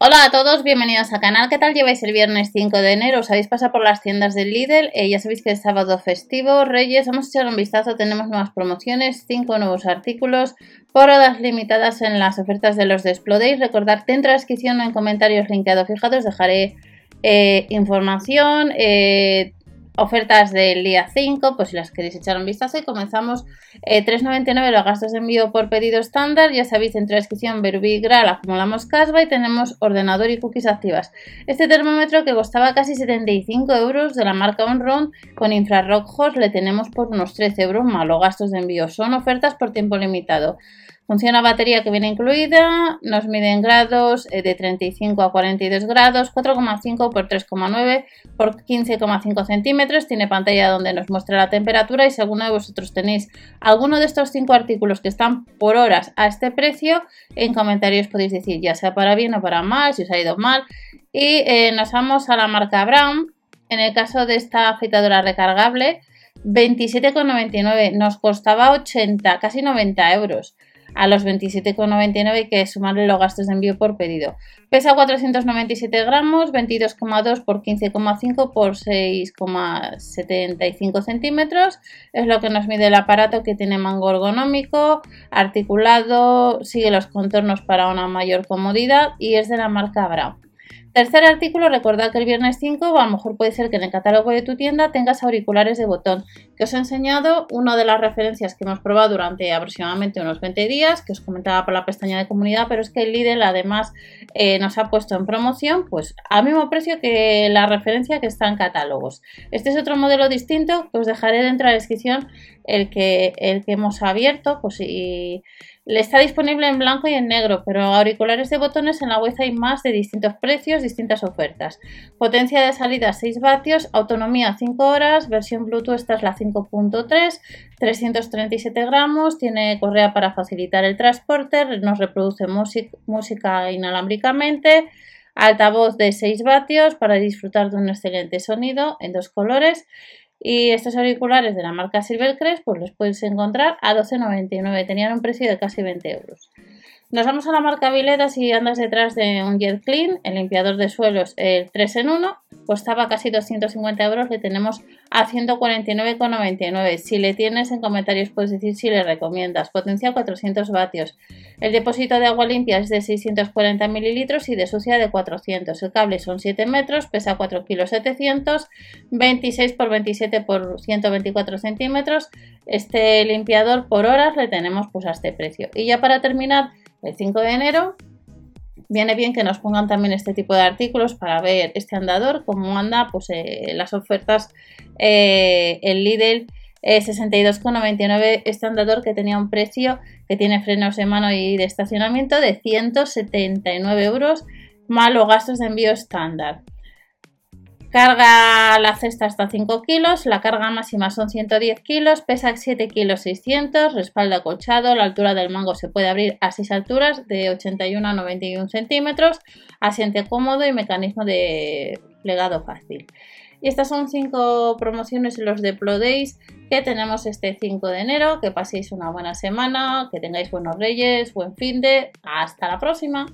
Hola a todos, bienvenidos al canal. ¿Qué tal lleváis el viernes 5 de enero? ¿Os habéis pasado por las tiendas del Lidl? Eh, ya sabéis que es sábado festivo, Reyes, vamos a echar un vistazo, tenemos nuevas promociones, 5 nuevos artículos por horas limitadas en las ofertas de los de Explodéis. Recordad que en transcripción o en comentarios linkeado fijados dejaré eh, información, eh, ofertas del día 5, pues si las queréis echar un vistazo y comenzamos eh, 3,99 los gastos de envío por pedido estándar, ya sabéis en transcripción Verbi Gral acumulamos casva y tenemos ordenador y cookies activas. Este termómetro que costaba casi 75 euros de la marca Onron con infrarrojos le tenemos por unos 13 euros más los gastos de envío, son ofertas por tiempo limitado. Funciona batería que viene incluida, nos mide en grados eh, de 35 a 42 grados, 4,5 por 3,9 por 15,5 centímetros. Tiene pantalla donde nos muestra la temperatura y si alguno de vosotros tenéis alguno de estos cinco artículos que están por horas a este precio, en comentarios podéis decir ya sea para bien o para mal, si os ha ido mal. Y eh, nos vamos a la marca Brown. En el caso de esta afeitadora recargable, 27,99 nos costaba 80, casi 90 euros a los 27,99 hay que sumarle los gastos de envío por pedido. Pesa 497 gramos, 22,2 por 15,5 por 6,75 centímetros. Es lo que nos mide el aparato que tiene mango ergonómico, articulado, sigue los contornos para una mayor comodidad y es de la marca Brown. Tercer artículo, recordad que el viernes 5, a lo mejor puede ser que en el catálogo de tu tienda tengas auriculares de botón, que os he enseñado una de las referencias que hemos probado durante aproximadamente unos 20 días, que os comentaba por la pestaña de comunidad, pero es que el Lidl además eh, nos ha puesto en promoción pues al mismo precio que la referencia que está en catálogos. Este es otro modelo distinto que os dejaré dentro de la descripción el que, el que hemos abierto, pues y está disponible en blanco y en negro, pero auriculares de botones en la web hay más de distintos precios, distintas ofertas. Potencia de salida 6 vatios, autonomía 5 horas, versión Bluetooth esta es la 5.3, 337 gramos, tiene correa para facilitar el transporte, nos reproduce música inalámbricamente, altavoz de 6 vatios para disfrutar de un excelente sonido en dos colores y estos auriculares de la marca Silvercrest, pues los puedes encontrar a 12,99. Tenían un precio de casi 20 euros. Nos vamos a la marca Vileda si andas detrás de un Jet Clean, el limpiador de suelos el 3 en 1, costaba casi 250 euros, le tenemos a 149,99. Si le tienes en comentarios puedes decir si le recomiendas. Potencia 400 vatios. El depósito de agua limpia es de 640 mililitros y de sucia de 400. El cable son 7 metros, pesa 4 kilos 700, 26 por 27 por 124 centímetros. Este limpiador por horas le tenemos pues a este precio. Y ya para terminar, el 5 de enero. Viene bien que nos pongan también este tipo de artículos para ver este andador, cómo anda pues, eh, las ofertas, eh, el Lidl 62,99 eh, este andador que tenía un precio que tiene frenos de mano y de estacionamiento de 179 euros más los gastos de envío estándar. Carga la cesta hasta 5 kilos, la carga máxima son 110 kilos, pesa 7 kilos 600, respaldo acolchado, la altura del mango se puede abrir a 6 alturas de 81 a 91 centímetros, asiente cómodo y mecanismo de plegado fácil. Y estas son 5 promociones en los de Pro Days que tenemos este 5 de enero. Que paséis una buena semana, que tengáis buenos reyes, buen fin de. Hasta la próxima.